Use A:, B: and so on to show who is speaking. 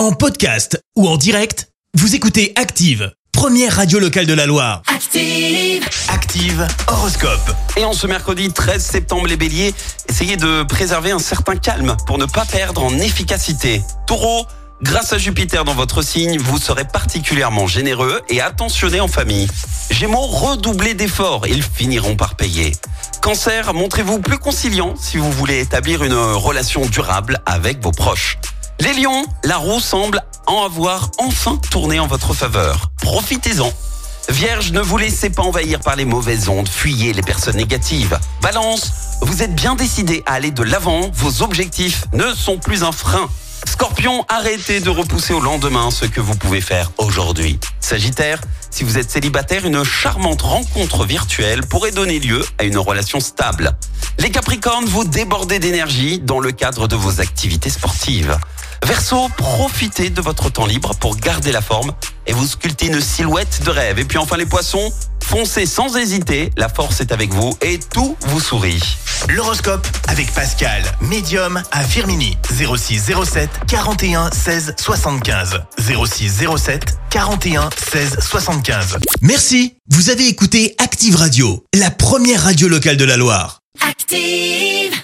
A: En podcast ou en direct, vous écoutez Active, première radio locale de la Loire.
B: Active.
A: Active Horoscope.
C: Et en ce mercredi 13 septembre, les béliers, essayez de préserver un certain calme pour ne pas perdre en efficacité. Taureau, grâce à Jupiter dans votre signe, vous serez particulièrement généreux et attentionné en famille. Gémeaux, redoublez d'efforts, ils finiront par payer. Cancer, montrez-vous plus conciliant si vous voulez établir une relation durable avec vos proches. Les lions, la roue semble en avoir enfin tourné en votre faveur. Profitez-en. Vierge, ne vous laissez pas envahir par les mauvaises ondes, fuyez les personnes négatives. Balance, vous êtes bien décidé à aller de l'avant, vos objectifs ne sont plus un frein. Scorpion, arrêtez de repousser au lendemain ce que vous pouvez faire aujourd'hui. Sagittaire, si vous êtes célibataire, une charmante rencontre virtuelle pourrait donner lieu à une relation stable. Les Capricornes, vous débordez d'énergie dans le cadre de vos activités sportives. Verseau, profitez de votre temps libre pour garder la forme et vous sculpter une silhouette de rêve. Et puis enfin les poissons, foncez sans hésiter, la force est avec vous et tout vous sourit.
A: L'horoscope avec Pascal, médium à Firmini. 06 07 41 16 75. 06 07 41 16 75. Merci, vous avez écouté Active Radio, la première radio locale de la Loire.
B: Active.